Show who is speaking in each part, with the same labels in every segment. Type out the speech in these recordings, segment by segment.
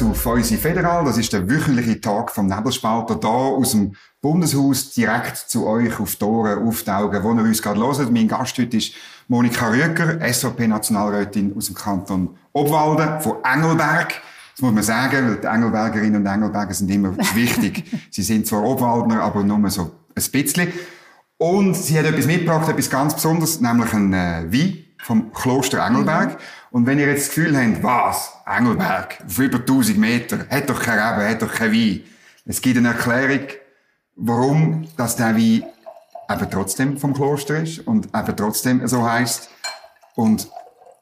Speaker 1: zu Feusi Federal. Das ist der wöchentliche Tag vom Nebelspalter da aus dem Bundeshaus direkt zu euch auf die Ohren, auf die Augen, wo ihr uns gerade hört. Mein Gast heute ist Monika Rüeger, SVP-Nationalrätin aus dem Kanton Obwalden von Engelberg. Das muss man sagen, weil die Engelbergerinnen und Engelberger sind immer wichtig. sie sind zwar Obwaldner, aber nur so ein bisschen. Und sie hat etwas mitgebracht, etwas ganz Besonderes, nämlich ein äh, Wein vom Kloster Engelberg. Mhm. Und wenn ihr jetzt das Gefühl habt, was? Engelberg, auf über 1000 Meter, hat doch kein Reben, hat doch kein Wein. Es gibt eine Erklärung, warum dass der Wein eben trotzdem vom Kloster ist und eben trotzdem so heisst und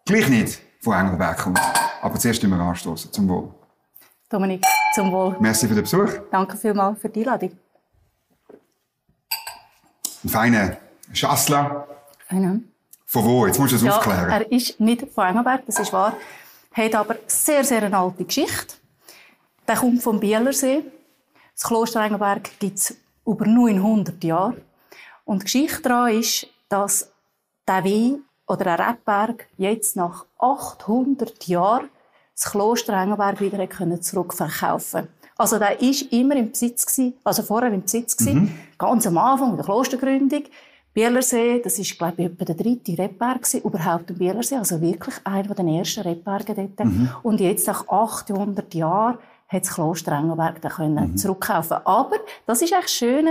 Speaker 1: gleich nicht von Engelberg kommt. Aber zuerst wir anstoßen. Zum Wohl.
Speaker 2: Dominik, zum Wohl.
Speaker 1: Merci für den Besuch.
Speaker 2: Danke vielmals für die Einladung.
Speaker 1: Ein feiner Schassler.
Speaker 2: Feiner.
Speaker 1: Von wo? Jetzt musst du es
Speaker 2: ja,
Speaker 1: aufklären.
Speaker 2: Er ist nicht von Engelberg, das ist wahr. Hat aber sehr, sehr eine alte Geschichte. Der kommt vom Bielersee. Das Kloster Engelberg gibt es über 900 Jahre. Und die Geschichte daran ist, dass der Wein oder der Rebberg jetzt nach 800 Jahren das Kloster Engelberg wieder zurückverkaufen konnte. Also der war immer im Besitz gewesen, also vorher im Besitz gewesen, mhm. ganz am Anfang der Klostergründung. Bielersee, das ist, glaube ich, etwa der dritte Rebberg überhaupt im Bielersee, also wirklich einer der ersten Rebberge dort. Mhm. Und jetzt, nach 800 Jahren, hat das Kloster Engelberg da können mhm. zurückkaufen. Aber, das ist echt schön,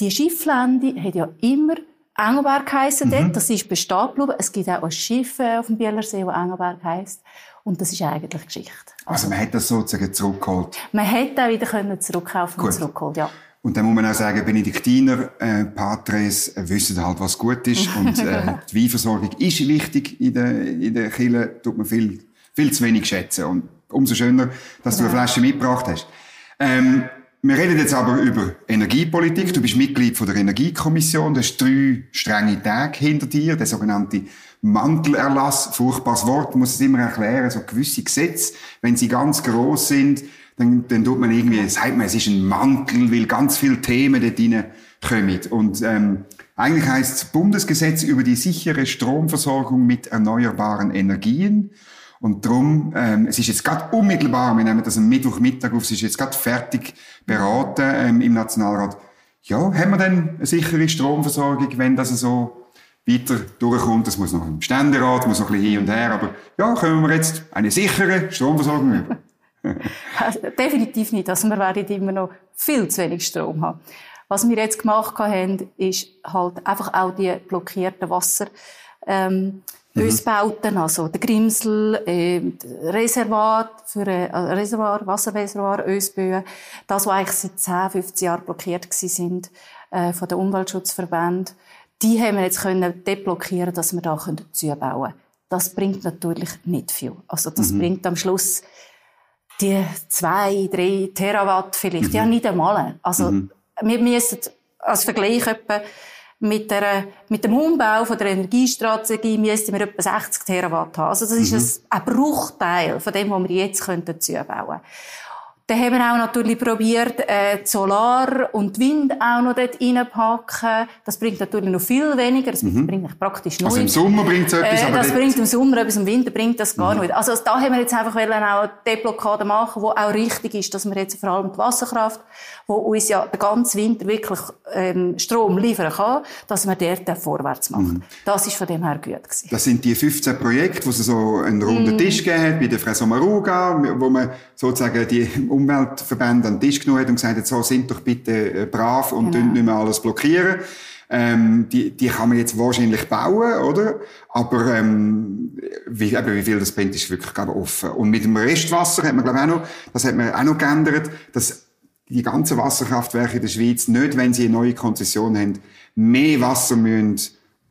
Speaker 2: die Schifflände hat ja immer Engelberg geheissen mhm. dort. Das ist bestehen geblieben. Es gibt auch ein Schiff äh, auf dem Bielersee, das Engelberg heisst. Und das ist eigentlich Geschichte.
Speaker 1: Also, man hat das sozusagen zurückgeholt?
Speaker 2: Man hätte auch wieder zurückkaufen und zurückgeholt, ja.
Speaker 1: Und dann muss man auch sagen, Benediktiner, äh, Patres äh, wissen halt, was gut ist. Und äh, die Weinversorgung ist wichtig in der, in der Kirche, tut man viel, viel zu wenig schätzen. Und umso schöner, dass genau. du eine Flasche mitgebracht hast. Ähm, wir reden jetzt aber über Energiepolitik. Du bist Mitglied von der Energiekommission. Du hast drei strenge Tage hinter dir. Der sogenannte Mantelerlass. Furchtbares Wort, muss es immer erklären. So gewisse Gesetze, wenn sie ganz groß sind, dann, dann tut man irgendwie, sagt man, es ist ein Mantel, weil ganz viele Themen dort reinkommen. Und ähm, eigentlich heißt es Bundesgesetz über die sichere Stromversorgung mit erneuerbaren Energien. Und darum, ähm, es ist jetzt gerade unmittelbar, wir nehmen das am Mittwochmittag auf, es ist jetzt gerade fertig beraten ähm, im Nationalrat. Ja, haben wir denn eine sichere Stromversorgung, wenn das so weiter durchkommt? Das muss noch im Ständerat, muss noch ein bisschen hin und her, aber ja, können wir jetzt eine sichere Stromversorgung über.
Speaker 2: Definitiv nicht. Also wir werden immer noch viel zu wenig Strom haben. Was wir jetzt gemacht haben, ist halt einfach auch die blockierten Wasser, ähm, mhm. Ösbauten, also der Grimsel, äh, Reservat für äh, Reservoir, Wasserreservoir, Ösböen, das, was eigentlich seit 10, 15 Jahren blockiert sind äh, von den Umweltschutzverbänden, die haben wir jetzt können deblockieren, dass wir da zubauen können. Das bringt natürlich nicht viel. Also das mhm. bringt am Schluss die zwei, drei Terawatt vielleicht, mhm. ja nicht einmal. Also mhm. wir müssen als Vergleich etwa mit, der, mit dem Umbau von der Energiestrategie müssten wir etwa 60 Terawatt haben. Also das mhm. ist ein, ein Bruchteil von dem, was wir jetzt dazu bauen können. Dann haben wir auch natürlich probiert, äh, Solar und Wind auch noch dort reinpacken. Das bringt natürlich noch viel weniger. Das mhm. bringt praktisch
Speaker 1: null. Also im Sommer bringt es etwas,
Speaker 2: äh, aber Das bringt im Sommer etwas, im Winter bringt das gar mhm. nicht. Also da haben wir jetzt einfach wollen auch eine Blockade machen, wo auch richtig ist, dass wir jetzt vor allem die Wasserkraft, wo uns ja den ganzen Winter wirklich ähm, Strom liefern kann, dass man dort vorwärts macht. Mhm. Das ist von dem her gut gewesen.
Speaker 1: Das sind die 15 Projekte, wo es so einen runden mhm. Tisch gegeben hat, bei der Frau Sommaruga, wo man sozusagen die Umweltverbände an den Tisch genommen hat und gesagt hat, so, sind doch bitte äh, brav und genau. nicht mehr alles blockieren. Ähm, die, die kann man jetzt wahrscheinlich bauen, oder? Aber ähm, wie, eben, wie viel das bringt, ist wirklich glaube offen. Und mit dem Restwasser hat man glaube ich auch noch, das hat man auch noch geändert, dass die ganzen Wasserkraftwerke in der Schweiz nicht, wenn sie eine neue Konzession haben, mehr Wasser müssen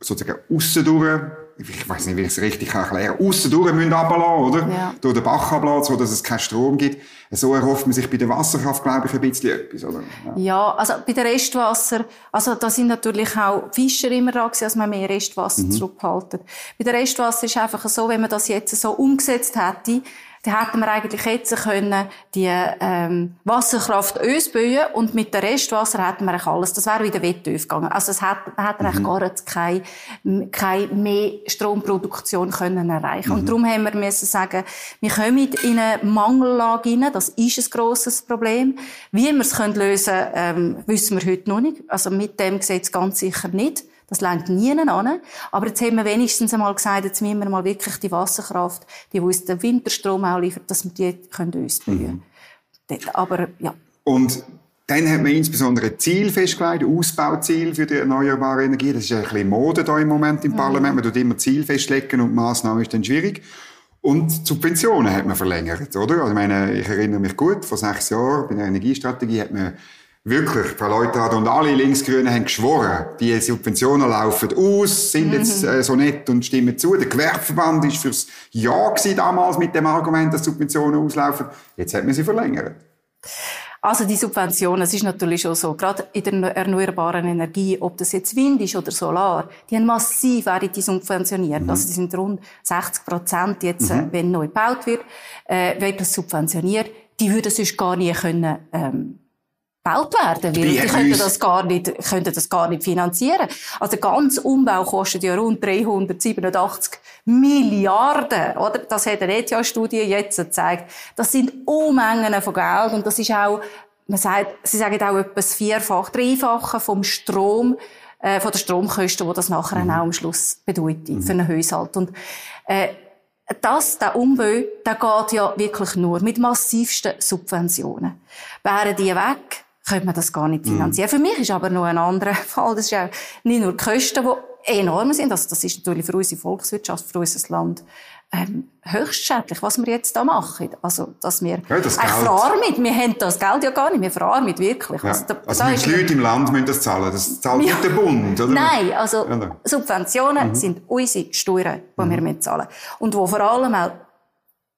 Speaker 1: sozusagen aussen durch ich weiß nicht, wie ich es richtig erklären kann, aussen durch müssen runterlassen, oder? Ja. Durch den Bach ablassen, so dass es keinen Strom gibt. So erhofft man sich bei der Wasserkraft, glaube ich, ein bisschen etwas, oder?
Speaker 2: Ja, ja also bei der Restwasser, also da sind natürlich auch Fischer immer da gewesen, dass man mehr Restwasser mhm. zurückhalten. Bei der Restwasser ist einfach so, wenn man das jetzt so umgesetzt hätte, dann hätten wir eigentlich jetzt können die ähm, Wasserkraft ausbauen und mit dem Restwasser hätten wir eigentlich alles. Das wäre wieder Wettbewerb gegangen. Also es hat, man hätte mhm. eigentlich gar keine, keine mehr Stromproduktion können erreichen. Mhm. Und darum haben wir müssen sagen, wir kommen in eine Mangellage hinein. Das ist ein grosses Problem. Wie wir es können lösen ähm, wissen wir heute noch nicht. Also mit dem Gesetz ganz sicher nicht. Das längt nie an. Aber jetzt haben wir wenigstens einmal gesagt, jetzt müssen wir mal wirklich die Wasserkraft, die uns den Winterstrom auch liefert, dass wir die können ausbauen können. Mhm. Aber, ja.
Speaker 1: Und dann hat man insbesondere ein Ziel festgelegt, ein Ausbauziel für die erneuerbare Energie. Das ist ein bisschen Mode da im Moment im mhm. Parlament. Man tut immer Ziel festlegen und Maßnahmen ist dann schwierig. Und Subventionen hat man verlängert, oder? Also ich meine, ich erinnere mich gut, vor sechs Jahren bei der Energiestrategie hat man Wirklich, Frau Leuthard und alle Linksgrünen haben geschworen, die Subventionen laufen aus, sind mhm. jetzt äh, so nett und stimmen zu. Der Gewerbeverband ist fürs Ja gewesen, damals mit dem Argument, dass Subventionen auslaufen. Jetzt hat man sie verlängert.
Speaker 2: Also die Subventionen, es ist natürlich schon so, gerade in der erneuerbaren Energie, ob das jetzt Wind ist oder Solar, die haben massiv werden die subventioniert. Mhm. Also die sind rund 60 Prozent jetzt, äh, mhm. wenn neu gebaut wird, äh, wird das subventioniert. Die würden sonst gar nie können, ähm, gebaut werden, weil die könnten das gar nicht, könnten das gar nicht finanzieren. Also der ganze Umbau kostet ja rund 387 Milliarden, oder? Das hat eine ETH-Studie jetzt gezeigt. Das sind Unmengen von Geld und das ist auch, man sagt, sie sagen auch etwas vierfach, dreifache vom Strom, äh, von der Stromkosten, die das nachher mhm. auch am Schluss bedeutet mhm. für einen Haushalt. Und, äh, das, der Umbau, der geht ja wirklich nur mit massivsten Subventionen. Wären die weg, könnte man das gar nicht finanzieren. Mm. Für mich ist aber noch ein anderer Fall. Das ist ja nicht nur die Kosten, die enorm sind. Also das ist natürlich für unsere Volkswirtschaft, für unser Land ähm, höchst schädlich, was wir jetzt da machen. Also, dass wir ja, das verarmen. Wir haben das Geld ja gar nicht. Wir verarmen wirklich.
Speaker 1: Ja. Also, da, also da die Leute im Land müssen das zahlen. Das zahlt ja. nicht der Bund, oder?
Speaker 2: Nein, also Subventionen mhm. sind unsere Steuern, die mhm. wir zahlen. Und wo vor allem auch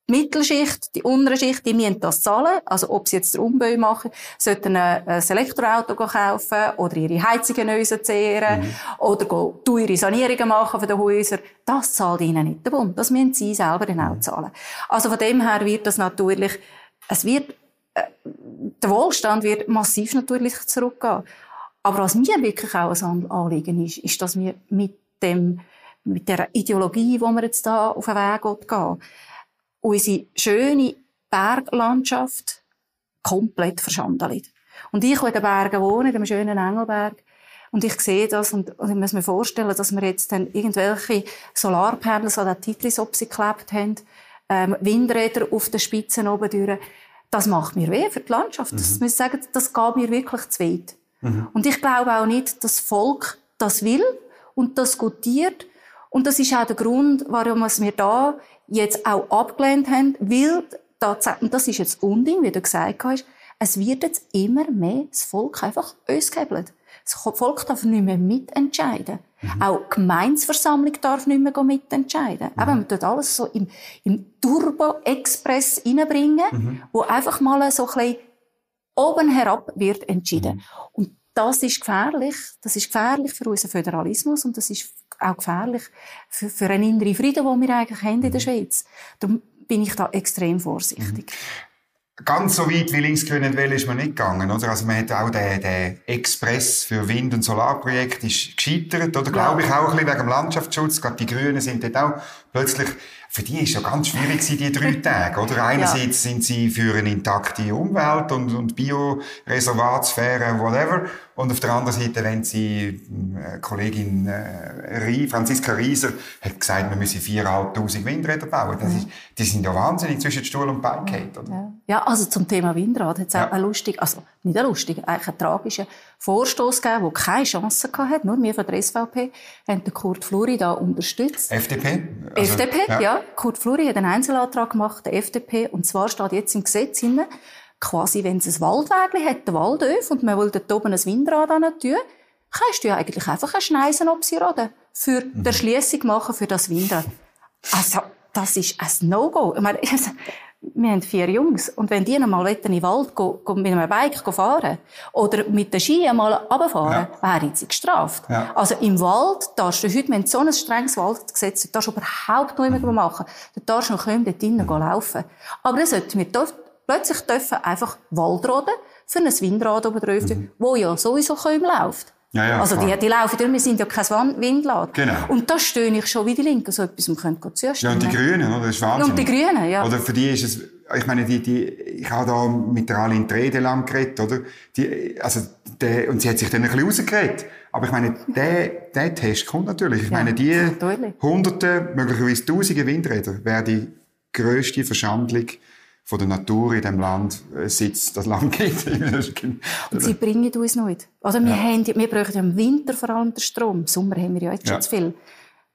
Speaker 2: die Mittelschicht, die untere Schicht, die müssen das zahlen. Also, ob sie jetzt den Umbau machen, sollten ein Elektroauto kaufen oder ihre Heizungen neu zehren mhm. oder teure Sanierungen machen für die Häuser. Das zahlt ihnen nicht der Bund. Das müssen sie selber dann auch mhm. zahlen. Also, von dem her wird das natürlich, es wird, äh, der Wohlstand wird massiv natürlich zurückgehen. Aber was mir wirklich auch ein Anliegen ist, ist, dass wir mit dem, mit der Ideologie, die wir jetzt da auf den Weg gehen, unsere schöne Berglandschaft komplett verschandelt. Und ich, wo in den Bergen wohne, in dem schönen Engelberg, und ich sehe das und, und ich muss mir vorstellen, dass wir jetzt dann irgendwelche Solarpanels an der Titlis geklebt haben, ähm, Windräder auf den Spitzen oben durch. Das macht mir weh für die Landschaft. Mhm. Das muss ich sagen, das geht mir wirklich zu weit. Mhm. Und ich glaube auch nicht, dass das Volk das will und das gutiert. Und das ist auch der Grund, warum wir da jetzt auch abgelehnt haben, weil tatsächlich, und das ist jetzt Unding, wie du gesagt hast, es wird jetzt immer mehr das Volk einfach ausgehebelt. Das Volk darf nicht mehr mitentscheiden. Mhm. Auch die Gemeinsversammlung darf nicht mehr mitentscheiden. Mhm. Eben, man tut alles so im, im Turbo-Express reinbringen, mhm. wo einfach mal so ein bisschen oben herab wird entschieden. Mhm. Und das ist gefährlich. Das ist gefährlich für unseren Föderalismus und das ist auch gefährlich für, für einen inneren Frieden, den wir eigentlich haben in der mhm. Schweiz. Darum bin ich da extrem vorsichtig.
Speaker 1: Mhm. Ganz so weit wie linksgrüne Welle ist man nicht gegangen, oder? Also man hat auch den, den Express für Wind- und Solarprojekt ist gescheitert, oder? Ja. Glaube ich auch ein bisschen wegen dem Landschaftsschutz. Gerade die Grünen sind dort auch plötzlich für die ist ja ganz schwierig die drei Tage, oder? Einerseits ja. sind sie für eine intakte Umwelt und, und Bioreservatsphäre, whatever. Und auf der anderen Seite, wenn sie, äh, Kollegin äh, Franziska Rieser hat gesagt, wir müssen 4'500 Windräder bauen. Das ist, die sind ja wahnsinnig zwischen Stuhl und Bein gehalten, oder?
Speaker 2: Ja. ja, also zum Thema Windrad hat es ja. auch lustig, also nicht ein lustig, eigentlich einen tragischen Vorstoß gegeben, der keine Chance hatte. Nur wir von der SVP haben den Kurt Fluri da unterstützt.
Speaker 1: FDP?
Speaker 2: Also, FDP, ja. ja. Kurt Fluri hat einen Einzelantrag gemacht, der FDP, und zwar steht jetzt im Gesetz hinein, quasi, wenn es ein Waldweg hat, der Waldöf, und man will dort oben ein Windrad an tun, kannst du ja eigentlich einfach eine Schneisen absiraden für mhm. die Erschliessung machen für das Windrad. Also, das ist ein No-Go. Ich meine, wir haben vier Jungs. Und wenn die einmal in den Wald go mit einem Bike fahren oder mit den Ski einmal runterfahren, ja. wären sie gestraft. Ja. Also im Wald darfst du heute, wenn so ein strenges Waldgesetz du darfst überhaupt nichts mehr machen. Du darfst noch kaum dort drinnen mhm. laufen. Aber dann sollten wir plötzlich dürfen einfach Waldroden für ein Windrad oben drauf, mhm. wo ja sowieso kaum läuft. Ja, ja, also die, die laufen durch, wir sind ja kein Windladen. Genau. Und da stöhne ich schon, wie die Linken so etwas können zustimmen.
Speaker 1: Ja, und die Grünen, oder? Das ist Wahnsinn.
Speaker 2: Und die Grünen, ja.
Speaker 1: Oder für die ist es, ich meine, die, die, ich habe da mit der Aline Trede lang geredet, oder? Die, also, der, und sie hat sich dann ein bisschen rausgeredet. Aber ich meine, der, der Test kommt natürlich. Ich ja, meine, die natürlich. hunderte, möglicherweise tausende Windräder wäre die grösste Verschandlung von der Natur in dem Land äh, sitzt, das Land geht.
Speaker 2: Und sie bringen uns nicht. Also wir, ja. haben, wir brauchen im Winter vor allem den Strom. Im Sommer haben wir ja jetzt ja. schon zu viel.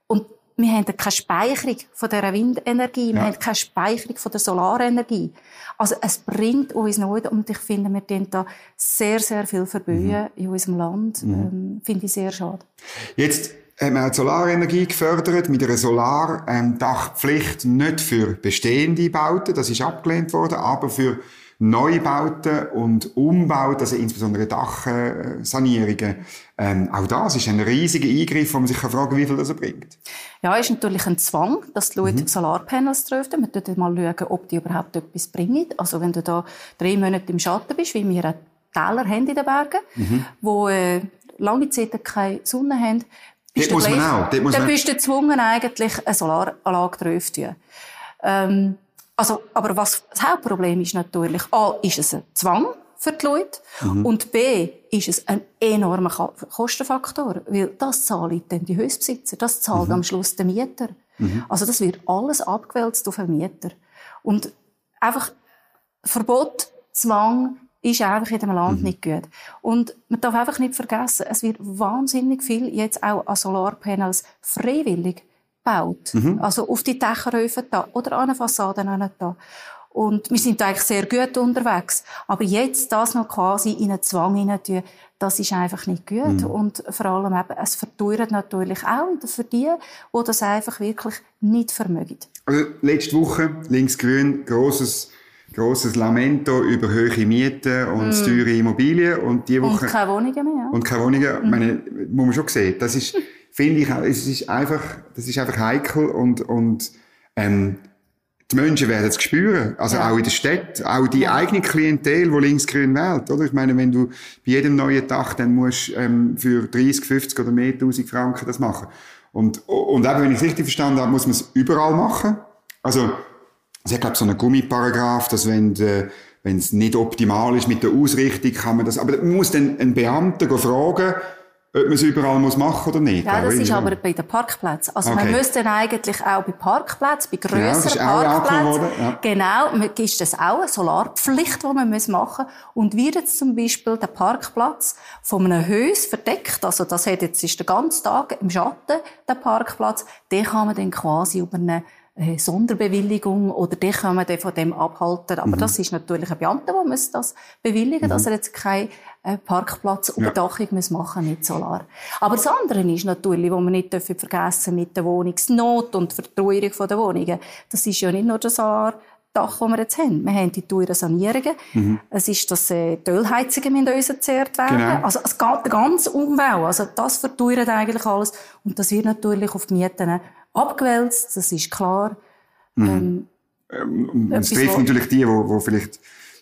Speaker 2: Und wir haben keine Speicherung von dieser Windenergie, wir haben keine Speicherung von der Solarenergie. Also es bringt uns nicht und ich finde, wir tun da sehr, sehr viel verbühen mhm. in unserem Land. Mhm. Ähm, finde ich sehr schade.
Speaker 1: Jetzt haben wir die Solarenergie gefördert mit einer Solardachpflicht nicht für bestehende Bauten, das ist abgelehnt worden, aber für Neubauten und Umbauten, also insbesondere Dachsanierungen. Ähm, auch das ist ein riesiger Eingriff, wo man sich fragen kann, wie viel das bringt.
Speaker 2: Ja, ist natürlich ein Zwang, dass die Leute mhm. Solarpanels dürfen. Man schaut mal, schauen, ob die überhaupt etwas bringen. Also wenn du da drei Monate im Schatten bist, wie wir Täler haben in den Bergen, mhm. wo äh, lange Zeit keine Sonne haben,
Speaker 1: bist muss man auch.
Speaker 2: Dort muss dann man... bist du gezwungen, eigentlich eine Solaranlage drauf zu tun. Ähm, also, aber was das Hauptproblem ist natürlich, A, ist es ein Zwang für die Leute mhm. und B, ist es ein enormer Kostenfaktor, weil das zahlen dann die Hausbesitzer, das zahlt mhm. am Schluss der Mieter. Mhm. Also das wird alles abgewälzt auf den Mieter. Und einfach Verbot, Zwang, ist einfach in dem Land mhm. nicht gut. Und man darf einfach nicht vergessen, es wird wahnsinnig viel jetzt auch an Solarpanels freiwillig gebaut. Mhm. Also auf die Dächerhöfe da oder an den Fassaden da. Und wir sind eigentlich sehr gut unterwegs. Aber jetzt das noch quasi in einen Zwang hinein das ist einfach nicht gut. Mhm. Und vor allem eben, es verteuert natürlich auch für die, die das einfach wirklich nicht vermögen.
Speaker 1: Also, letzte Woche, links-grün, grosses grosses Lamento über hohe Mieten und mm. teure Immobilien und die Woche...
Speaker 2: Und keine Wohnungen mehr.
Speaker 1: Und keine Wohnungen, mm. meine, muss man schon sehen. Das ist, finde ich, es ist einfach, das ist einfach heikel und, und, ähm, die Menschen werden es spüren. Also ja. auch in der Stadt. Auch die ja. eigene Klientel, die linksgrün wählt, oder? Ich meine, wenn du bei jedem neuen Dach dann musst, ähm, für 30, 50 oder mehr 1000 Franken das machen. Und, und eben, wenn ich es richtig verstanden habe, muss man es überall machen. Also, es hat, glaube so einen Gummiparagraph, dass wenn, äh, wenn es nicht optimal ist mit der Ausrichtung, kann man das, aber man muss dann einen Beamten fragen, ob man es überall muss machen oder nicht.
Speaker 2: Ja, das ist aber bei den Parkplätzen. Also okay. man müsste eigentlich auch bei Parkplätzen, bei grösseren ja, Parkplätzen, ja. genau, ist das auch eine Solarpflicht, die man muss machen Und wird jetzt zum Beispiel der Parkplatz von einem Haus verdeckt, also das hat jetzt ist der ganze Tag im Schatten, der Parkplatz, den kann man dann quasi über eine Sonderbewilligung oder die können wir von dem abhalten. Aber mhm. das ist natürlich ein Beamter, der muss das bewilligen, mhm. dass er jetzt keinen äh, Parkplatzüberdachung ja. muss machen mit Solar. Aber das andere ist natürlich, was wir nicht dürfen vergessen mit der Wohnungsnot und Verteuerung der Wohnungen. Das ist ja nicht nur das Solar, Dach, das wir jetzt haben. Wir haben die teuren Sanierungen. Mhm. Es ist, dass äh, die Ölheizungen müssen uns erzehrt werden. Genau. Also es geht der ganze Umbau. Also das verteuert eigentlich alles. Und das wird natürlich auf die Mieten abgewälzt, das ist klar.
Speaker 1: Mhm. Ähm, ähm, es trifft natürlich die, die, vielleicht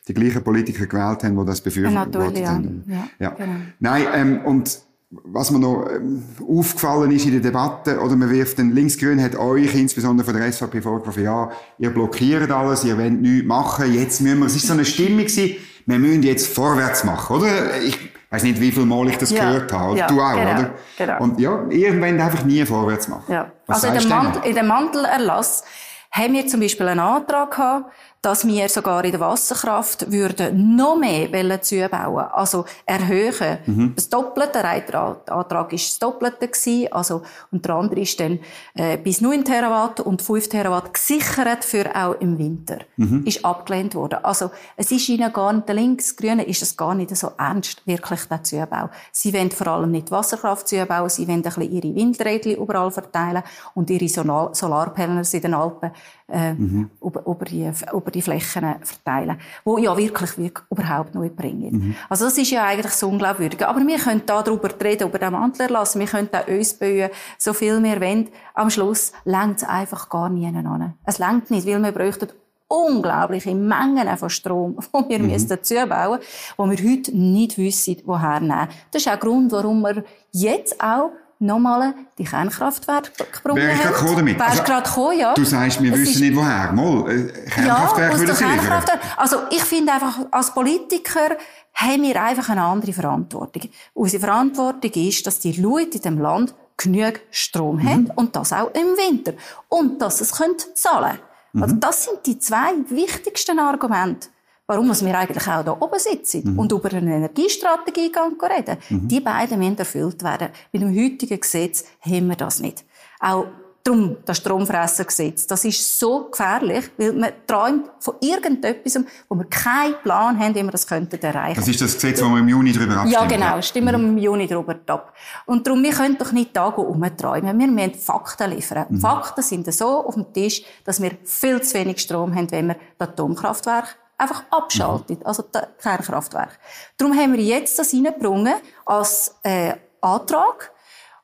Speaker 1: die gleichen Politiker gewählt haben, die das befürwortet ja, haben. Ja, ja. Genau. Nein, ähm, und was mir noch ähm, aufgefallen ist in der Debatte, oder man wirft den Linksgrün hat euch insbesondere von der SVP vorgeworfen, ja, ihr blockiert alles, ihr wollt nichts machen, jetzt müssen wir, es ist so eine Stimmung gewesen, wir müssen jetzt vorwärts machen, oder? Ich weiß nicht, wie viel Mal ich das ja. gehört habe, ja, du auch, genau, oder? Genau. Und ja, wollt einfach nie vorwärts machen. Ja.
Speaker 2: Was also in dem, Mantel, in dem Mantelerlass haben wir zum Beispiel einen Antrag gehabt, dass wir sogar in der Wasserkraft würden noch mehr zubauen Also erhöhen. Mhm. Das Doppelte, der Antrag ist das Doppelte gewesen. Also, und der andere ist dann, äh, bis 9 Terawatt und 5 Terawatt gesichert für auch im Winter. Mhm. Ist abgelehnt worden. Also, es ist ihnen gar nicht, der Linksgrünen ist es gar nicht so ernst, wirklich der Zubau. Sie wollen vor allem nicht Wasserkraft zubauen, sie wollen ein bisschen ihre Windräder überall verteilen und ihre Solarpanels in den Alpen, äh, mhm. über, über die, über die die Flächen verteilen, wo ja wirklich, wirklich überhaupt nichts bringen. Mhm. Also das ist ja eigentlich so unglaubwürdig. Aber wir können da darüber reden, über den Mantel lassen, wir können auch uns bauen, so viel wir wollen. Am Schluss längt es einfach gar nie an. Es längt nicht, weil wir bräuchten unglaubliche Mengen von Strom, die wir mhm. dazu bauen müssen, die wir heute nicht wissen, woher nehmen. Das ist auch der Grund, warum wir jetzt auch nochmal die Kernkraftwerke gebrungen
Speaker 1: Wäre ich gerade gekommen damit?
Speaker 2: Wärst also, gerade gekommen, ja.
Speaker 1: Du sagst, wir es wissen nicht woher. Mal, äh, Kernkraftwerke ja, würde sie liefern.
Speaker 2: Also ich finde einfach, als Politiker haben wir einfach eine andere Verantwortung. Unsere Verantwortung ist, dass die Leute in diesem Land genug Strom mhm. haben und das auch im Winter. Und dass sie es zahlen können. Mhm. Also das sind die zwei wichtigsten Argumente warum wir eigentlich auch hier oben sitzen mhm. und über eine Energiestrategie reden. Mhm. Die beiden müssen erfüllt werden. Mit dem heutigen Gesetz haben wir das nicht. Auch Darum, das Stromfressergesetz, das ist so gefährlich, weil man träumt von irgendetwas, wo wir keinen Plan haben, wie wir das könnten erreichen.
Speaker 1: Das ist das Gesetz, wo wir im Juni darüber abstimmen.
Speaker 2: Ja, genau, stimmen wir mhm. im Juni darüber ab. Und darum, wir können doch nicht da umträumen. Wir müssen Fakten liefern. Mhm. Fakten sind so auf dem Tisch, dass wir viel zu wenig Strom haben, wenn wir das Atomkraftwerk einfach abschaltet, mhm. also das Kernkraftwerk. Darum haben wir jetzt das reingebrungen als äh, Antrag.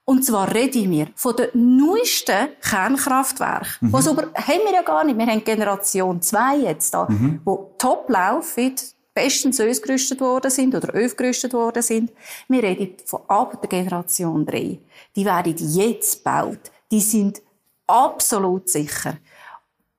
Speaker 2: Und zwar reden wir von den neuesten Kernkraftwerken. Mhm. Was aber haben wir ja gar nicht. Wir haben Generation 2 jetzt da, mhm. wo top laufen, bestens ausgerüstet worden sind oder aufgerüstet worden sind. Wir reden von ab der Generation 3. Die werden jetzt gebaut. Die sind absolut sicher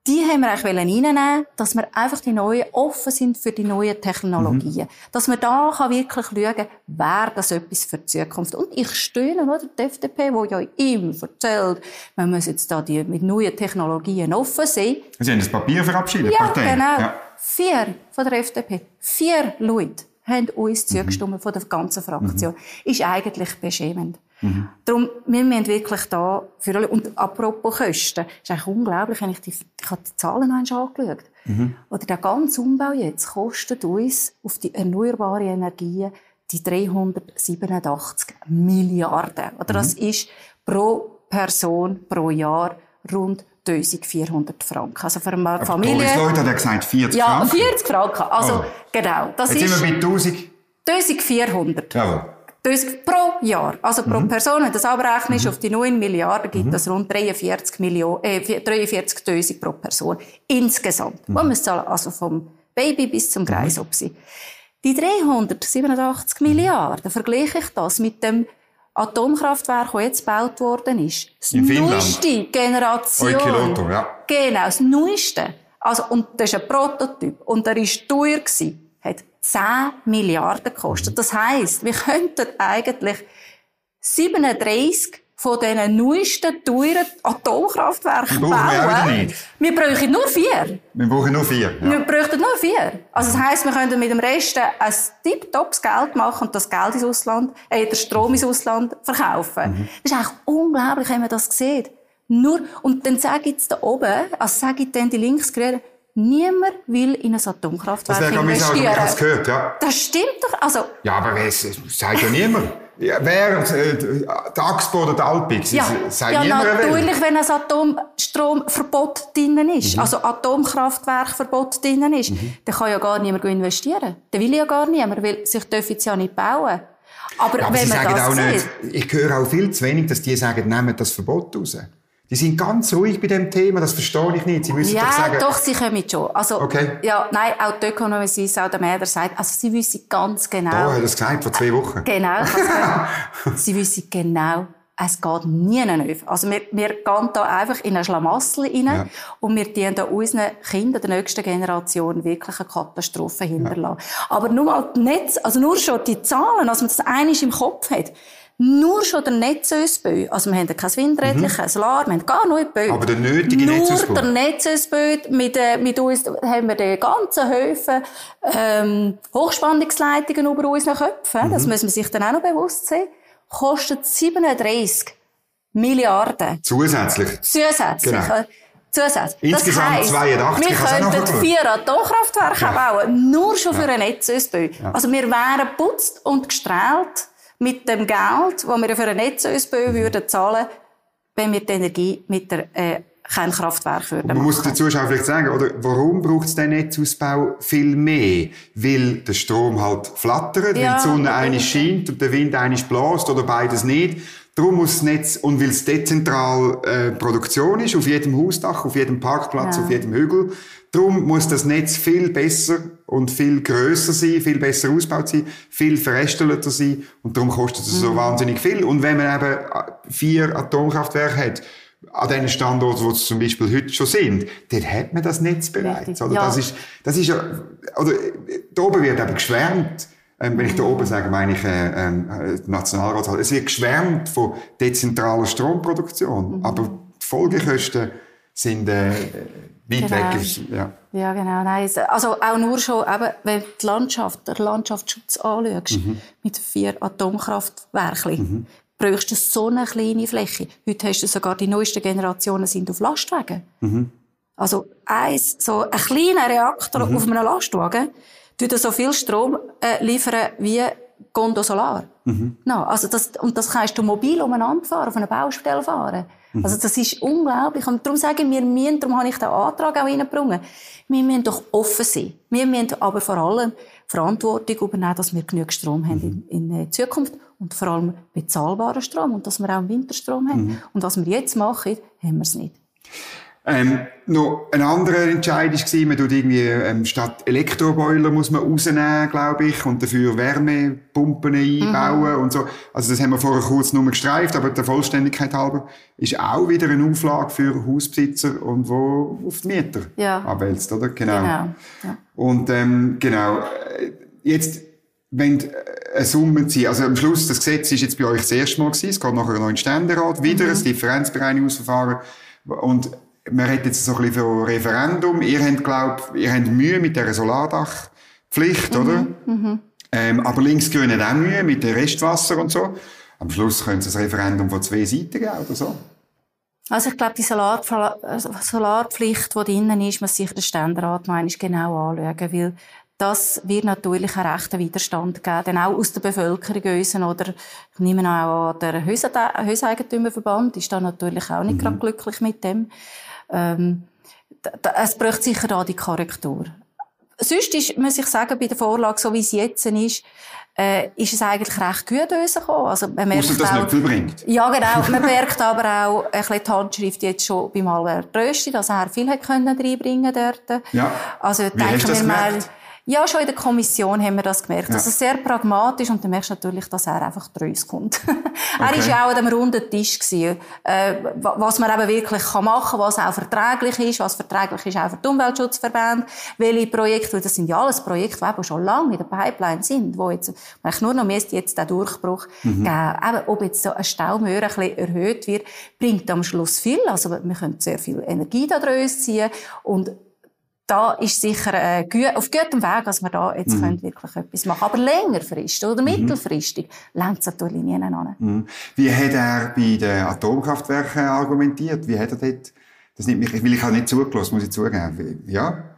Speaker 2: die haben wir eigentlich reinnehmen dass wir einfach die neuen offen sind für die neuen Technologien. Mhm. Dass man da kann wirklich schauen wer das etwas für die Zukunft. Und ich stöhne, oder? Die FDP, die ja immer erzählt, wir müssen jetzt da die mit neuen Technologien offen sein.
Speaker 1: Sie haben das Papier verabschiedet,
Speaker 2: ja, Partei. Genau. Ja. Vier von der FDP. Vier Leute haben uns mhm. zugestimmt von der ganzen Fraktion. Mhm. Ist eigentlich beschämend. Mhm. Darum, wir müssen wirklich da für alle, und apropos Kosten, ist eigentlich unglaublich, wenn ich die, ich habe die Zahlen noch angeschaut. Mhm. Oder der ganze Umbau jetzt kostet uns auf die erneuerbare Energien die 387 Milliarden. Oder mhm. das ist pro Person pro Jahr rund 1400 Franken. Also für eine Familie.
Speaker 1: Aber Leute hat er gesagt 40
Speaker 2: ja, Franken. Ja, 40 Franken. Also, oh. genau.
Speaker 1: Das Jetzt ist, sind wir bei 1000.
Speaker 2: 1400. Jawohl pro Jahr. Also pro mhm. Person, wenn das abrechnest mhm. auf die 9 Milliarden, gibt mhm. das rund 43 Millionen, äh, 43.000 pro Person. Insgesamt. Mhm. Wo wir zahlen, also vom Baby bis zum Greisopsi. Mhm. Die 387 mhm. Milliarden, vergleiche ich das mit dem Atomkraftwerk, das jetzt gebaut worden ist. Das
Speaker 1: In
Speaker 2: neueste Generation.
Speaker 1: Eukiloto, ja.
Speaker 2: Genau, das neueste. Also, und das ist ein Prototyp. Und der war teuer gewesen. Hat 10 Milliarden gekostet. Das heisst, wir könnten eigentlich 37 von diesen neuesten, teuren Atomkraftwerken bauen.
Speaker 1: Wir,
Speaker 2: wir bräuchten nur vier.
Speaker 1: Wir brauchen nur vier.
Speaker 2: Ja. Wir bräuchten nur vier. Also das heisst, wir könnten mit dem Rest ein tiptops Geld machen und das Geld ins Ausland, äh, den Strom ins Ausland verkaufen. Mhm. Das ist eigentlich unglaublich, wenn man das sieht. Nur, und dann sage ich jetzt da oben, also sage ich dann die Linksgrünen, Niemand will in ein Atomkraftwerk das investieren. Das
Speaker 1: habe ich gehört, ja.
Speaker 2: Das stimmt doch. Also,
Speaker 1: ja, aber es sagt ja niemand. Ja, wer, äh, der Axpo oder der Alpix,
Speaker 2: ja, sagt ja, natürlich, wenn ein Atomstromverbot drinnen ist, mhm. also Atomkraftwerkverbot drinnen ist, mhm. dann kann ja gar niemand investieren. Der will ja gar niemand, weil sich dürfen jetzt ja nicht bauen. Aber,
Speaker 1: ja, aber
Speaker 2: wenn
Speaker 1: sie
Speaker 2: man
Speaker 1: sagen
Speaker 2: das
Speaker 1: auch sieht, nicht, ich höre auch viel zu wenig, dass die sagen, nehmen das Verbot raus. Die sind ganz ruhig bei dem Thema, das verstehe ich nicht. Sie müssen
Speaker 2: ja,
Speaker 1: doch sagen...
Speaker 2: doch, sie kommen schon. Also, okay. ja, nein, auch die Ökonomie Suisse, auch der Mäder sagt, also sie wissen ganz genau... Da
Speaker 1: hat er es gesagt, vor zwei Wochen.
Speaker 2: Genau, sie wissen genau, es geht nie auf. Also wir, wir gehen da einfach in eine Schlamassel rein ja. und wir dienen da unseren Kindern der nächsten Generation wirklich eine Katastrophe hinterlassen. Ja. Aber nur mal die Netz, also nur schon die Zahlen, als man das einiges im Kopf hat, nur schon der Netzausbau, also wir haben kein Windrädchen, mhm. kein Solar, wir haben gar nichts gebaut.
Speaker 1: Aber der nötige Netzausbau?
Speaker 2: Nur der Netzausbau, mit, äh, mit uns haben wir den ganzen Höfen ähm, Hochspannungsleitungen über unseren Köpfen, mhm. das muss man sich dann auch noch bewusst sein, kostet 37 Milliarden.
Speaker 1: Zusätzlich?
Speaker 2: Zusätzlich. Genau. Zusätzlich.
Speaker 1: Insgesamt
Speaker 2: das heisst,
Speaker 1: 82.
Speaker 2: Wir könnten vier Atomkraftwerke ja. bauen, nur schon ja. für einen Netzausbau. Ja. Also wir wären putzt und gestrahlt mit dem Geld, das wir für einen Netzausbau würden zahlen, wenn wir die Energie mit der äh, kein Kraftwerk würden
Speaker 1: Man muss den Zuschauern vielleicht sagen, oder, warum braucht es den Netzausbau viel mehr? Weil der Strom halt flattert, ja, weil die Sonne eine scheint und der Wind eine bläst oder beides nicht. Darum muss das Netz, und weil es dezentral äh, Produktion ist, auf jedem Hausdach, auf jedem Parkplatz, ja. auf jedem Hügel, darum muss das Netz viel besser und viel größer sein, viel besser ausgebaut sein, viel verästelter sein, und darum kostet es mhm. so wahnsinnig viel. Und wenn man eben vier Atomkraftwerke hat, an den Standorten, wo es zum Beispiel heute schon sind, dort hat man das Netz bereits. Oder? Ja. Das ist, das ist ja, oder, da oben wird eben geschwärmt, ähm, wenn ich da oben sage, meine ich äh, äh, Nationalrat. Es wird geschwärmt von dezentraler Stromproduktion, mhm. aber die Folgekosten sind äh, weit genau. weg.
Speaker 2: Ja. ja, genau. Nein, also auch nur schon, eben, wenn du die Landschaft, den Landschaftsschutz anschaust, mhm. mit vier Atomkraftwerken, mhm. brauchst du so eine kleine Fläche. Heute hast du sogar die neuesten Generationen sind auf Lastwagen. Mhm. Also eins, so ein kleiner Reaktor mhm. auf einem Lastwagen, tut so viel Strom äh, liefern wie Gondo Solar. Mhm. No, also das, und das kannst du mobil umeinander fahren, auf einer Baustelle fahren. Mhm. Also das ist unglaublich. Und darum sagen wir, wir darum habe ich den Antrag auch reingebracht, wir müssen doch offen sein. Wir müssen aber vor allem Verantwortung übernehmen, dass wir genug Strom mhm. haben in, in Zukunft und vor allem bezahlbaren Strom und dass wir auch Winterstrom haben. Mhm. Und was wir jetzt machen, haben wir es nicht.
Speaker 1: Ähm, noch ein anderer Entscheid war, man tut irgendwie, ähm, statt Elektroboiler muss man rausnehmen, glaube ich, und dafür Wärmepumpen einbauen mhm. und so. Also das haben wir vorher kurz nur gestreift, aber der Vollständigkeit halber ist auch wieder eine Auflage für Hausbesitzer und wo auf die Mieter ja. abwälzt, oder? Genau. genau. Ja. Und ähm, genau, äh, jetzt wenn äh, eine Summe ziehen. Also am Schluss, das Gesetz ist jetzt bei euch das erste Mal gewesen, es geht nachher noch in den Ständerat, wieder mhm. ein Differenzbereinigungsverfahren und man redet jetzt so ein bisschen von Referendum. Ihr habt, glaub, ihr habt Mühe mit der Solardachpflicht, mhm, oder? Mhm. Ähm, aber Linksgrüne hat auch Mühe mit dem Restwasser und so. Am Schluss könnte es ein Referendum von zwei Seiten geben, oder so?
Speaker 2: Also ich glaube, die Solar Solarpflicht, die drinnen ist, muss sich der Ständerat mal genau anschauen, weil das wird natürlich einen rechten Widerstand geben, denn auch aus der Bevölkerung ussen, oder ich nehme auch an, der Hauseigentümerverband ist da natürlich auch nicht mhm. gerade glücklich mit dem. Ähm, es bräuchte sicher da die Korrektur. Sonst ist, muss ich sagen, bei der Vorlage, so wie es jetzt ist, äh, ist es eigentlich recht gut rausgekommen. Also, man merkt
Speaker 1: das
Speaker 2: auch,
Speaker 1: nicht viel bringt.
Speaker 2: Ja, genau. Man merkt aber auch ein bisschen die Handschrift jetzt schon beim Albert Rösti, dass er viel hat können reinbringen dort.
Speaker 1: Ja.
Speaker 2: Also,
Speaker 1: wie denken wir mal,
Speaker 2: ja, schon in der Kommission haben wir das gemerkt. Ja. Also sehr pragmatisch und du merkst natürlich, dass er einfach draus kommt. er okay. ist ja auch an dem runden Tisch gewesen, äh, was man eben wirklich kann machen, was auch verträglich ist, was verträglich ist auch für die Umweltschutzverbände, welche Projekte, das sind ja alles Projekte, die eben schon lange in der Pipeline sind, wo jetzt, eigentlich nur noch müsste jetzt der Durchbruch mhm. geben. Eben, ob jetzt so ein Staumöhr ein bisschen erhöht wird, bringt am Schluss viel. Also wir können sehr viel Energie daraus ziehen und da ist sicher äh, auf gutem Weg, dass wir da jetzt mhm. wirklich etwas machen Aber längerfristig oder mhm. mittelfristig mhm. längt es natürlich nie an.
Speaker 1: Mhm. Wie hat er bei den Atomkraftwerken argumentiert? Wie hat er dort, das nimmt mich, will ich auch nicht zugelassen, muss ich zugeben. Ja?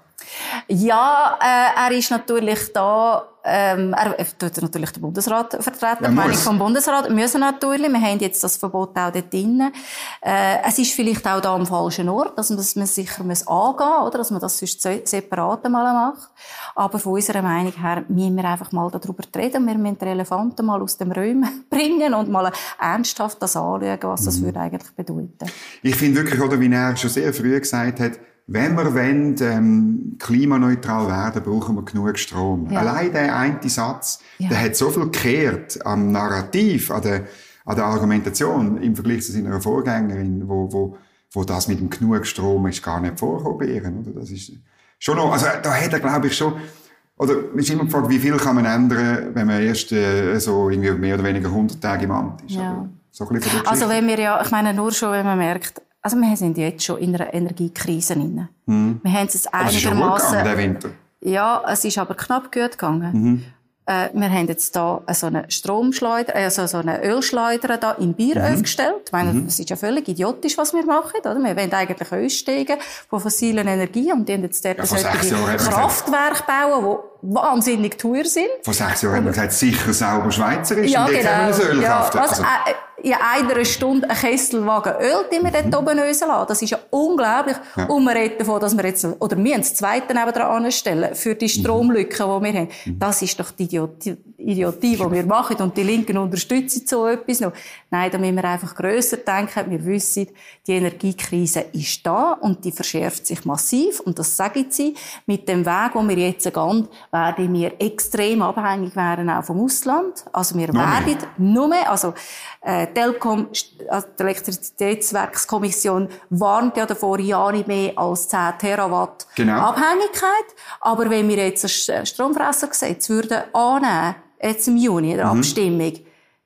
Speaker 2: Ja, äh, er ist natürlich da, ähm, er tut natürlich den Bundesrat vertreten, die Meinung vom Bundesrat, müssen natürlich, wir haben jetzt das Verbot auch dort drin. Äh, es ist vielleicht auch da am falschen Ort, dass man, man sicher muss angehen oder, dass man das sonst separat mal macht. Aber von unserer Meinung her müssen wir einfach mal darüber reden, wir müssen die Elefanten mal aus dem Raum bringen und mal ernsthaft das anschauen, was das mhm. würde eigentlich bedeuten.
Speaker 1: Ich finde wirklich, oder wie er schon sehr früh gesagt hat, wenn wir wollen, ähm, klimaneutral werden, brauchen wir genug Strom. Ja. Allein der eine Satz, ja. der hat so viel gekehrt am Narrativ, an der, an der Argumentation im Vergleich zu seiner Vorgängerin, wo, wo, wo das mit dem genug Strom ist gar nicht ihr, oder? Das ist schon noch, also da hat er, glaube ich, schon, oder man ist immer gefragt, wie viel kann man ändern, wenn man erst äh, so irgendwie mehr oder weniger 100 Tage im Amt ist.
Speaker 2: Ja. So also wenn wir ja, ich meine nur schon, wenn man merkt, also wir sind jetzt schon in einer Energiekrise drin. Mhm. Wir haben es einigermaßen.
Speaker 1: der Winter.
Speaker 2: Ja, es ist aber knapp gut gegangen. Mhm. Äh, wir haben jetzt da so eine Stromschleuder, also so eine Ölschleuder da im Bier mhm. aufgestellt. Ich meine, mhm. das ist ja völlig idiotisch, was wir machen, oder? Wir wollen eigentlich aussteigen von fossilen Energien und die haben jetzt dort ja, solche Kraftwerke bauen, die wahnsinnig teuer sind.
Speaker 1: Vor sechs Jahren haben wir gesagt, sicher sauber Schweizerisch
Speaker 2: ja, und jetzt genau. haben wir ein Ölkraftwerk. Ja, also, also, äh, in einer Stunde einen Kesselwagen Öl, den wir dort oben lassen. Das ist ja unglaublich. Ja. Und wir reden davon, dass wir jetzt, oder wir haben das zweite nebenan anstellen für die Stromlücken, die wir haben. Das ist doch die Idiotie, Idiotie, die wir machen. Und die Linken unterstützen so etwas noch. Nein, da müssen wir einfach grösser denken. Wir wissen, die Energiekrise ist da und die verschärft sich massiv. Und das sagen sie. Mit dem Weg, den wir jetzt gehen, werden wir extrem abhängig werden, auch vom Ausland. Also wir no werden nur mehr, also, äh, Telkom, also die Elektrizitätswerkskommission warnt ja davor, ja nicht mehr als 10 Terawatt genau. Abhängigkeit. Aber wenn wir jetzt das Stromfressergesetz würden annehmen, jetzt im Juni, in der mhm. Abstimmung,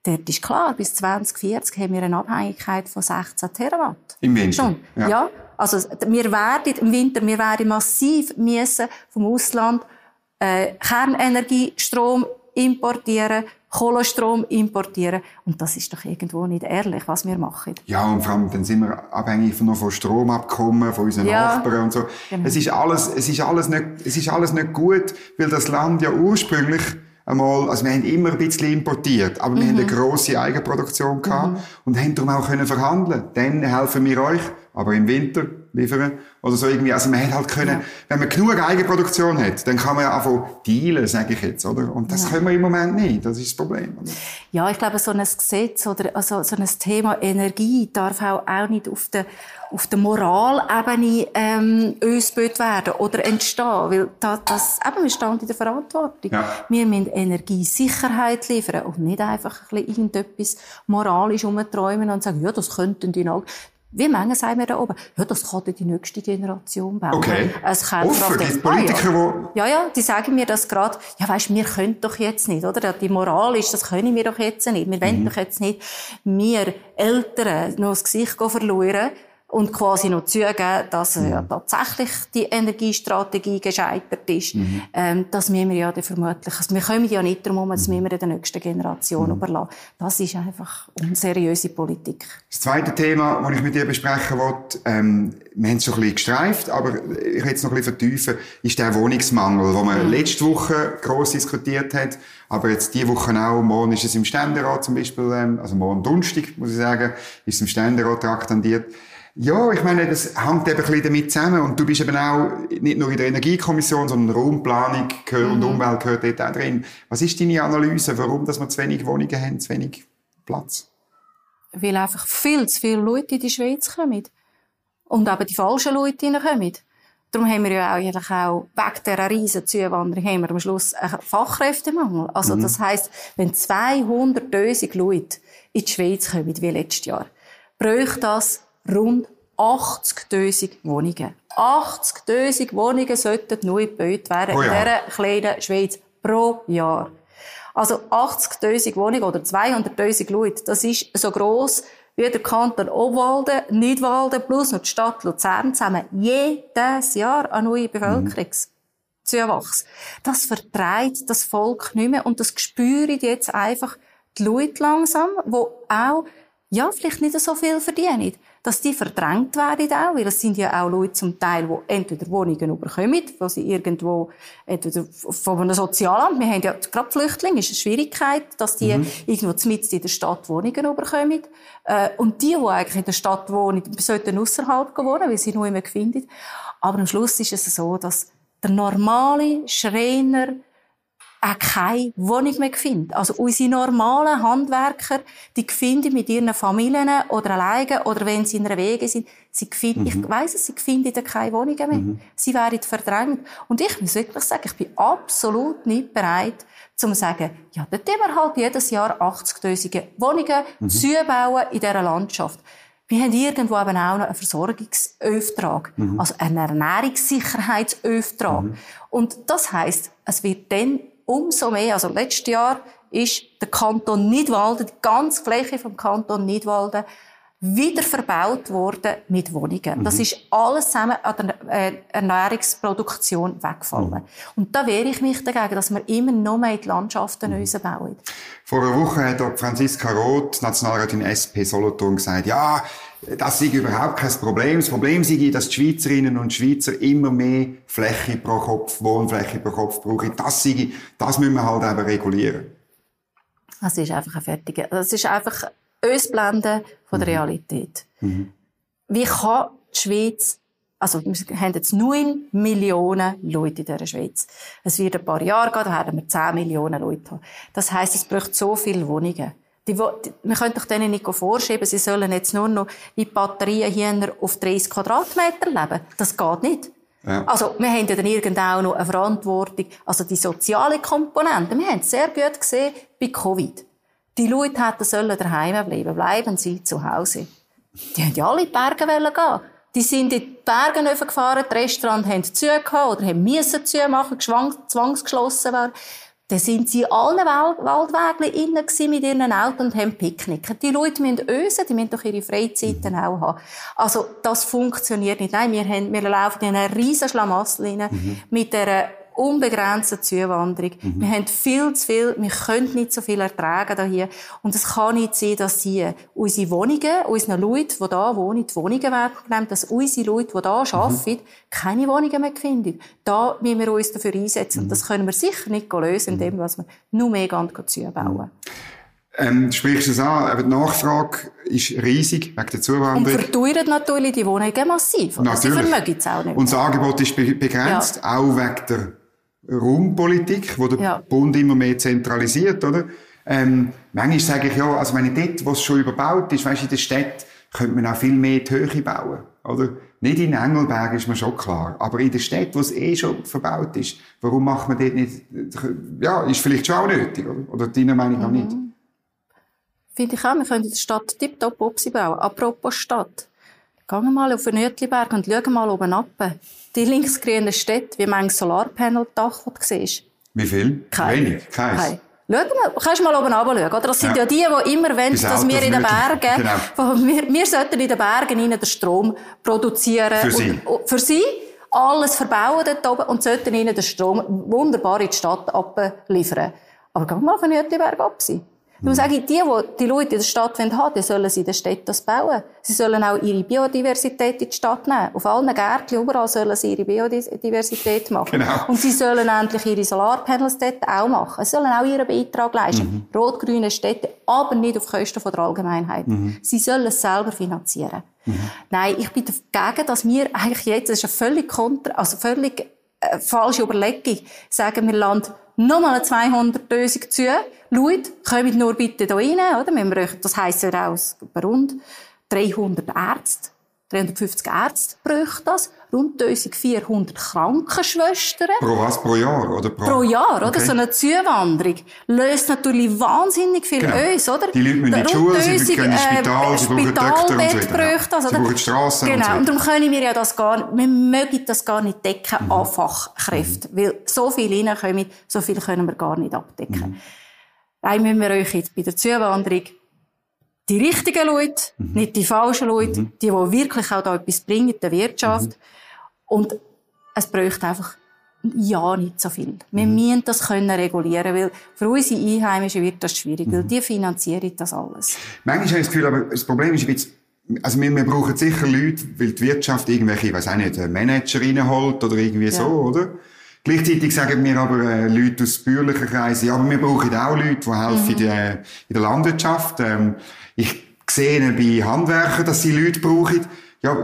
Speaker 2: dort ist klar, bis 2040 haben wir eine Abhängigkeit von 16 Terawatt.
Speaker 1: Im Winter?
Speaker 2: Schon. Ja. ja. Also, wir werden im Winter, wir werden massiv müssen vom Ausland äh, Kernenergie, Strom importieren, Kohlenstrom importieren. Und das ist doch irgendwo nicht ehrlich, was wir machen.
Speaker 1: Ja, und vor allem, dann sind wir abhängig von, von Stromabkommen, von unseren ja, Nachbarn und so. Genau. Es ist alles, es ist alles nicht, es ist alles nicht gut, weil das Land ja ursprünglich einmal, also wir haben immer ein bisschen importiert, aber wir mhm. haben eine grosse Eigenproduktion gehabt mhm. und haben darum auch können verhandeln. Dann helfen wir euch, aber im Winter liefern oder so irgendwie. Also man hätte halt können, ja. wenn man genug Eigenproduktion hat, dann kann man ja einfach dealen, sage ich jetzt, oder? Und das ja. können wir im Moment nicht. Das ist das Problem. Oder?
Speaker 2: Ja, ich glaube, so ein Gesetz oder also so ein Thema Energie darf auch, auch nicht auf der auf der Moralebene ähm, ausgebildet werden oder entstehen, weil das, das eben, wir stehen in der Verantwortung. Ja. Wir müssen Energiesicherheit liefern und nicht einfach ein bisschen irgendetwas moralisch umträumen und sagen, ja, das könnten die noch. Wie Menge sagen wir da oben? Ja, das kann die nächste Generation bauen.
Speaker 1: Okay.
Speaker 2: Es kann
Speaker 1: Offen, die Politiker,
Speaker 2: ah, ja. ja, ja, die sagen mir das gerade. Ja, weisst, wir können doch jetzt nicht, oder? Die Moral ist, das können wir doch jetzt nicht. Wir mhm. wollen doch jetzt nicht, wir Eltern noch das Gesicht verlieren und quasi noch zugeben, dass äh, ja, tatsächlich die Energiestrategie gescheitert ist. Mhm. Ähm, das müssen wir ja dann vermutlich, also wir kommen ja nicht darum, das müssen wir der nächsten Generation mhm. überlassen. Das ist einfach unseriöse Politik.
Speaker 1: Das zweite Thema, das ich mit dir besprechen wollte, ähm, wir haben es schon ein bisschen gestreift, aber ich will es noch ein bisschen vertiefen, ist der Wohnungsmangel, den man mhm. letzte Woche gross diskutiert hat, aber jetzt diese Woche auch, morgen ist es im Ständerat zum Beispiel, ähm, also morgen Donnerstag, muss ich sagen, ist es im Ständerat traktandiert. Ja, ich meine, das hängt eben ein bisschen damit zusammen. Und du bist eben auch nicht nur in der Energiekommission, sondern Raumplanung und mhm. Umwelt gehört dort auch drin. Was ist deine Analyse, warum dass wir zu wenig Wohnungen haben, zu wenig Platz?
Speaker 2: Weil einfach viel zu viele Leute in die Schweiz kommen. Und eben die falschen Leute reinkommen. Darum haben wir ja eigentlich auch wegen dieser riesen Zuwanderung haben wir am Schluss einen Fachkräftemangel. Also mhm. das heisst, wenn 200'000 Leute in die Schweiz kommen, wie letztes Jahr, bräuchte das rund 80'000 Wohnungen. 80'000 Wohnungen sollten neu gebaut werden oh ja. in dieser kleinen Schweiz pro Jahr. Also 80'000 Wohnungen oder 200'000 Leute, das ist so gross wie der Kanton Obwalden, Nidwalden plus noch die Stadt Luzern zusammen jedes Jahr an neue Bevölkerungszuwachs. Das vertreibt das Volk nicht mehr und das spüren jetzt einfach die Leute langsam, wo auch ja, vielleicht nicht so viel verdienen, dass die verdrängt werden auch, weil es sind ja auch Leute zum Teil, die entweder Wohnungen bekommen, wo sie irgendwo, entweder von einem Sozialamt, wir haben ja, gerade Flüchtlinge, ist eine Schwierigkeit, dass die mhm. irgendwo mitten in der Stadt Wohnungen bekommen. Äh, und die, die eigentlich in der Stadt wohnen, sollten außerhalb wohnen, weil sie nur immer finden. Aber am Schluss ist es so, dass der normale Schreiner, auch keine Wohnung mehr finden. Also unsere normalen Handwerker, die finden mit ihren Familien oder alleine oder wenn sie in einer Wege sind, sie finden, mhm. ich weiss es, sie finden keine Wohnungen mehr. Mhm. Sie werden verdrängt. Und ich muss wirklich sagen, ich bin absolut nicht bereit, zum sagen, ja, dort tun wir halt jedes Jahr 80.000 Wohnungen mhm. zubauen in dieser Landschaft. Wir haben irgendwo eben auch noch einen Versorgungsauftrag, mhm. also einen Ernährungssicherheitsauftrag. Mhm. Und das heisst, es wird dann umso mehr, also letztes Jahr ist der Kanton Nidwalden, die ganze Fläche vom Kanton Nidwalden, wieder verbaut worden mit Wohnungen. Mhm. Das ist alles zusammen an der äh, Ernährungsproduktion weggefallen. Mhm. Und da wehre ich mich dagegen, dass wir immer noch mehr in die Landschaften mhm. bauen.
Speaker 1: Vor einer Woche hat auch Franziska Roth, Nationalrätin SP Solothurn, gesagt, ja, das sei überhaupt kein Problem. Das Problem sei, dass die Schweizerinnen und Schweizer immer mehr Fläche pro Kopf, Wohnfläche pro Kopf brauchen. Das sei, das müssen wir halt eben regulieren.
Speaker 2: Das ist einfach ein fertiger, das ist einfach uns blenden von der Realität. Mhm. Wie kann die Schweiz also, wir haben jetzt 9 Millionen Leute in dieser Schweiz. Es wird ein paar Jahre gehen, da werden wir 10 Millionen Leute haben. Das heisst, es braucht so viele Wohnungen. Die, die, wir können doch denen nicht vorschieben, sie sollen jetzt nur noch wie Batterien hier auf 30 Quadratmeter leben. Das geht nicht. Ja. Also, wir haben ja dann irgendwann auch noch eine Verantwortung. Also, die soziale Komponente. Wir haben es sehr gut gesehen bei Covid. Die Leute hätten sollen daheim bleiben. Bleiben sie zu Hause. Die haben ja alle in die Berge gehen. Die sind in die Berge gefahren, die Restaurants haben zu oder haben müssen zu machen, zwangsgeschlossen werden. Dann sind sie in allen Waldwegen innen mit ihren Autos und haben Picknick. Die Leute müssen ösen, die müssen doch ihre Freizeiten auch haben. Also, das funktioniert nicht. Nein, wir, haben, wir laufen in einer riesen Schlamassel rein, mhm. mit einer unbegrenzte Zuwanderung. Mhm. Wir haben viel zu viel, wir können nicht so viel ertragen hier. Und es kann nicht sein, dass sie unsere Wohnungen, unsere Leute, die da wohnen, die Wohnungen wegnehmen, dass unsere Leute, die da arbeiten, mhm. keine Wohnungen mehr finden. Da müssen wir uns dafür einsetzen. Und das können wir sicher nicht lösen, indem wir nur mehr zubauen.
Speaker 1: Ähm, du sprichst es an, aber die Nachfrage ist riesig wegen der Zuwanderung. Und
Speaker 2: verteuert natürlich die Wohnungen massiv.
Speaker 1: Natürlich. Sie
Speaker 2: vermögen es auch nicht.
Speaker 1: Und das Angebot ist begrenzt, ja. auch wegen der Raumpolitik, wo der ja. Bund immer mehr zentralisiert, oder? Ähm, manchmal sage ich ja, also wenn ich dort, wo es schon überbaut ist, weißt du, in der Stadt, könnte man auch viel mehr die Höhe bauen, oder? Nicht in Engelberg ist mir schon klar, aber in der Stadt, wo es eh schon verbaut ist, warum macht man dort nicht, ja, ist vielleicht schon auch nötig, oder? Oder deiner Meinung nach mhm. nicht?
Speaker 2: Finde ich auch, wir können in der Stadt tiptop Opsi bauen. Apropos Stadt. Gehen wir mal auf den Nötliberg und schauen mal oben ab. Die linksgrüne Stadt, wie manches Solarpanel-Dach, siehst.
Speaker 1: Wie viel?
Speaker 2: Kein.
Speaker 1: Wenig? Keins? Kein.
Speaker 2: Schau mal, kannst du mal oben runter schauen, oder? Das sind ja, ja die, die immer wollen, dass wir in den Bergen, genau. wir, wir sollten in den Bergen ihnen den Strom produzieren.
Speaker 1: Für sie.
Speaker 2: Und, für sie. Alles verbauen dort oben und sollten ihnen den Strom wunderbar in die Stadt abliefern. Aber geh mal auf den Nötliberg ab sein. Darum sage ich, die, die die Leute in der Stadt haben, die sollen sie in der Stadt das bauen. Sie sollen auch ihre Biodiversität in die Stadt nehmen. Auf allen Gärtchen, überall sollen sie ihre Biodiversität machen. Genau. Und sie sollen endlich ihre Solarpanels dort auch machen. Sie sollen auch ihren Beitrag leisten. Mhm. Rot-grüne Städte, aber nicht auf Kosten der Allgemeinheit. Mhm. Sie sollen es selber finanzieren. Mhm. Nein, ich bin dagegen, dass wir eigentlich jetzt, das ist eine völlig kontra, also völlig äh, falsche Überlegung, sagen wir Land nochmal eine 200 Lösung zu. Leute, kommt nur bitte hier rein, oder? Wir das heisst ja auch rund 300 Ärzte. 350 Ärzte bräuchten das, rund 1400 Krankenschwestern.
Speaker 1: Pro was? Pro Jahr? Oder pro,
Speaker 2: pro Jahr, oder? Okay. So eine Zuwanderung löst natürlich wahnsinnig viel genau. aus, oder?
Speaker 1: Die Leute müssen in die Schule, sie gehen ins Spital, äh, sie brauchen Doktor und so weiter.
Speaker 2: Das,
Speaker 1: oder? Sie brauchen Strassen
Speaker 2: Genau,
Speaker 1: und, so
Speaker 2: und darum können wir ja das gar nicht, wir mögen das gar nicht decken mhm. an Fachkräften, mhm. weil so viel reinkommen, so viel können wir gar nicht abdecken. Mhm. Nein, müssen wir euch jetzt bei der Zuwanderung die richtigen Leute, mhm. nicht die falschen Leute, mhm. die, die wirklich auch da etwas bringen, der Wirtschaft. Mhm. Und es bräuchte einfach ja nicht so viel. Wir mhm. müssen das können regulieren, weil für unsere Einheimischen wird das schwierig, weil mhm. die finanzieren das alles.
Speaker 1: Manchmal habe ich das Gefühl, aber das Problem ist jetzt, also wir, wir brauchen sicher Leute, weil die Wirtschaft irgendwelche, ich weiß auch nicht, Manager reinholt oder irgendwie ja. so, oder? Gleichzeitig sagen mir aber äh, Leute aus bürgerlichen Kreisen, ja, aber wir brauchen auch Leute, die helfen mhm. in, der, in der Landwirtschaft. Ähm, ich sehe bei Handwerkern, dass sie Leute brauchen. Ja,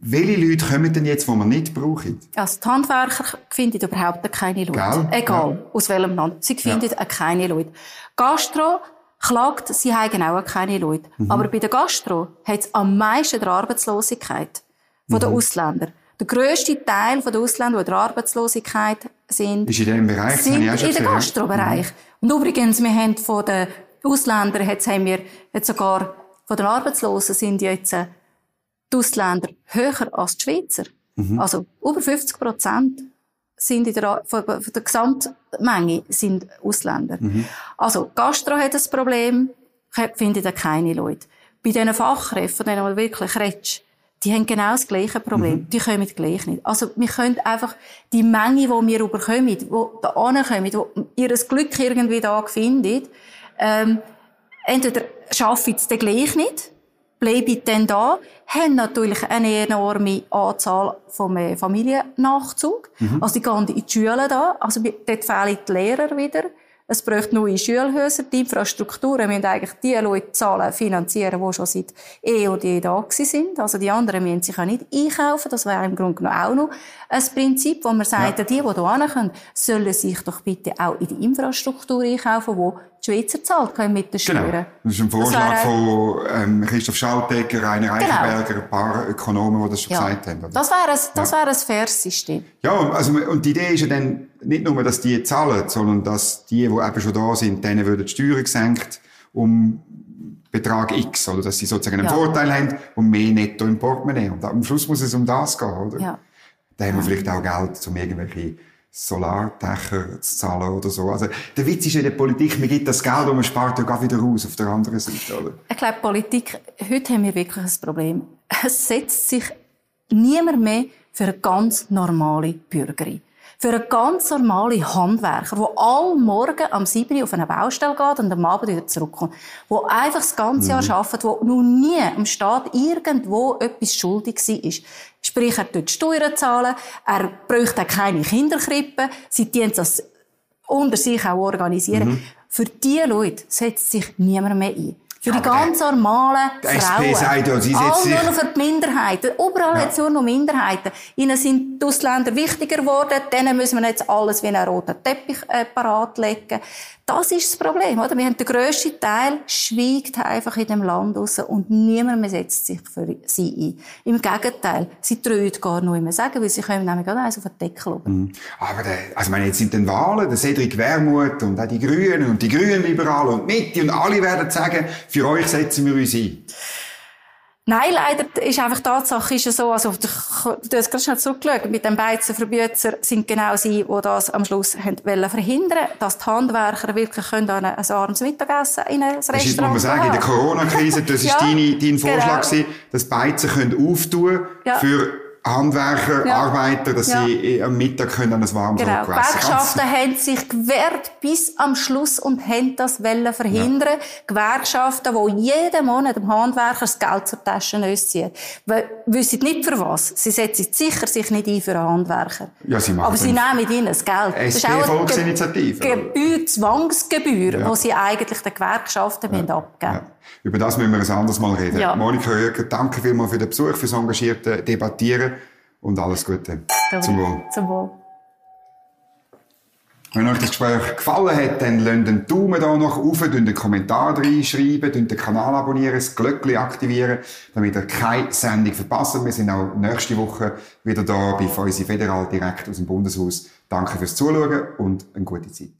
Speaker 1: welche Leute kommen denn jetzt, die wir nicht brauchen?
Speaker 2: Also die Handwerker finden überhaupt keine Leute. Gell? Egal, ja. aus welchem Land. Sie finden ja. keine Leute. Gastro klagt, sie haben auch keine Leute. Mhm. Aber bei der Gastro hat es am meisten der Arbeitslosigkeit von mhm. den Ausländern. Der grösste Teil der Ausländer, die in der Arbeitslosigkeit sind,
Speaker 1: ist in diesem Bereich,
Speaker 2: sind in den Gastrobereich. Mhm. Und übrigens, wir haben von den Ausländern, jetzt haben wir jetzt sogar von den Arbeitslosen sind jetzt äh, die Ausländer höher als die Schweizer. Mhm. Also über 50 Prozent sind in der, von, von der Gesamtmenge sind Ausländer. Mhm. Also Gastro hat das Problem, findet da keine Leute. Bei diesen Fachkräften, von denen man wirklich redest, die haben genau das gleiche Problem. Mhm. Die kommen gleich nicht. Also, wir können einfach die Menge, die wir überkommen, die da ankommen, die ihr Glück irgendwie da findet, ähm, entweder schaffen es dann gleich nicht, bleiben dann da, haben natürlich eine enorme Anzahl vom äh, Familiennachzug. Mhm. Also die gehen in die Schule da, also dort fehlen die Lehrer wieder. Es bräuchte neue Schulhäuser. Die Infrastrukturen müssen eigentlich die Leute zahlen, finanzieren, die schon seit eh und je da sind. Also die anderen müssen sich auch nicht einkaufen. Das wäre im Grunde genommen auch noch ein Prinzip, wo man sagt, ja. die, die hier kommen, sollen sich doch bitte auch in die Infrastruktur einkaufen, wo die Schweizer zahlt können mit den
Speaker 1: genau.
Speaker 2: Steuern.
Speaker 1: Genau. Das ist ein Vorschlag
Speaker 2: das
Speaker 1: von ähm, Christoph Schaltegger, Rainer genau. Eichenberger, genau. ein paar Ökonomen, die das schon
Speaker 2: ja.
Speaker 1: gesagt haben. Oder?
Speaker 2: Das wäre ein, das ja. wäre ein faires System.
Speaker 1: Ja, also, und die Idee ist ja dann nicht nur, dass die zahlen, sondern dass die, die eben schon da sind, denen würden die Steuern gesenkt um Betrag X, oder dass sie sozusagen einen ja. Vorteil haben und mehr netto im Portemonnaie. Und am Schluss muss es um das gehen, oder? Ja. Da haben wir vielleicht auch Geld, um irgendwelche Solardächer zu zahlen oder so. Also, der Witz ist in der Politik, man gibt das Geld und man spart ja gar wieder raus auf der anderen Seite, oder?
Speaker 2: Ich glaube, Politik, heute haben wir wirklich ein Problem. Es setzt sich niemand mehr für eine ganz normale Bürgerin. Für einen ganz normalen Handwerker, der all morgen am 7 Uhr auf eine Baustelle geht und am Abend wieder zurückkommt. Der einfach das ganze Jahr mhm. arbeitet, der noch nie am Staat irgendwo etwas schuldig war. Sprich, er tut Steuern zahlen, er bräuchte keine Kinderkrippe, sie tun das unter sich auch organisieren. Mhm. Für diese Leute setzt sich niemand mehr ein. Für die ganz normalen Frauen.
Speaker 1: Sagt ja, sie
Speaker 2: All nur noch für die Minderheiten. Überall ja. jetzt nur noch Minderheiten. Ihnen sind die Ausländer wichtiger geworden. Denen müssen wir jetzt alles wie einen roten Teppich äh, parat legen. Das ist das Problem, oder? Wir haben den grössten Teil schweigt einfach in dem Land raus und niemand mehr setzt sich für sie ein. Im Gegenteil, sie trauen gar nicht mehr sagen, weil sie können nämlich gerade eins auf den Deckel oben.
Speaker 1: Mhm. Aber der, also, meine, jetzt sind den Wahlen, der Cedric Wermuth und auch die Grünen und die Grünen Liberalen und Mitte und alle werden sagen, für euch setzen wir uns ein.
Speaker 2: Nein, leider ist einfach die Tatsache ist ja so, also, du hast gerade schnell zurückgeschaut, mit dem Beizenverbüter sind genau sie, die das am Schluss haben wollen verhindern, dass die Handwerker wirklich können an ein armes Mittagessen in ein Restaurant
Speaker 1: Das ist, muss man sagen, in der Corona-Krise, das ist ja, dein, dein Vorschlag genau. gewesen, dass Beizen können auftun ja. für Handwerker, ja. Arbeiter, dass ja. sie am Mittag können an ein warmes
Speaker 2: genau. Gewerkschaften haben sich gewehrt bis am Schluss und haben das wollen verhindern. Ja. Gewerkschaften, die jeden Monat dem Handwerker das Geld zur Tasche ziehen. Wissen nicht für was. Sie setzen sicher sich nicht ein für einen Handwerker.
Speaker 1: Ja, sie machen
Speaker 2: Aber sie nehmen ihnen das Geld.
Speaker 1: Das ist auch eine Volksinitiative.
Speaker 2: Gebühr, Zwangsgebühr, ja. die sie eigentlich den Gewerkschaften ja. abgeben ja.
Speaker 1: Über das müssen wir ein anderes Mal reden. Ja. Monika Röger, danke vielmals für den Besuch, fürs engagierte Debattieren und alles Gute. Zum Wohl.
Speaker 2: Zum Wohl.
Speaker 1: Wenn euch das Gespräch gefallen hat, dann lasst den Daumen hier noch auf, einen Kommentar reinschreiben, den Kanal abonnieren, das Glöckchen aktivieren, damit ihr keine Sendung verpasst. Wir sind auch nächste Woche wieder da bei Feusi Federal direkt aus dem Bundeshaus. Danke fürs Zuschauen und eine gute Zeit.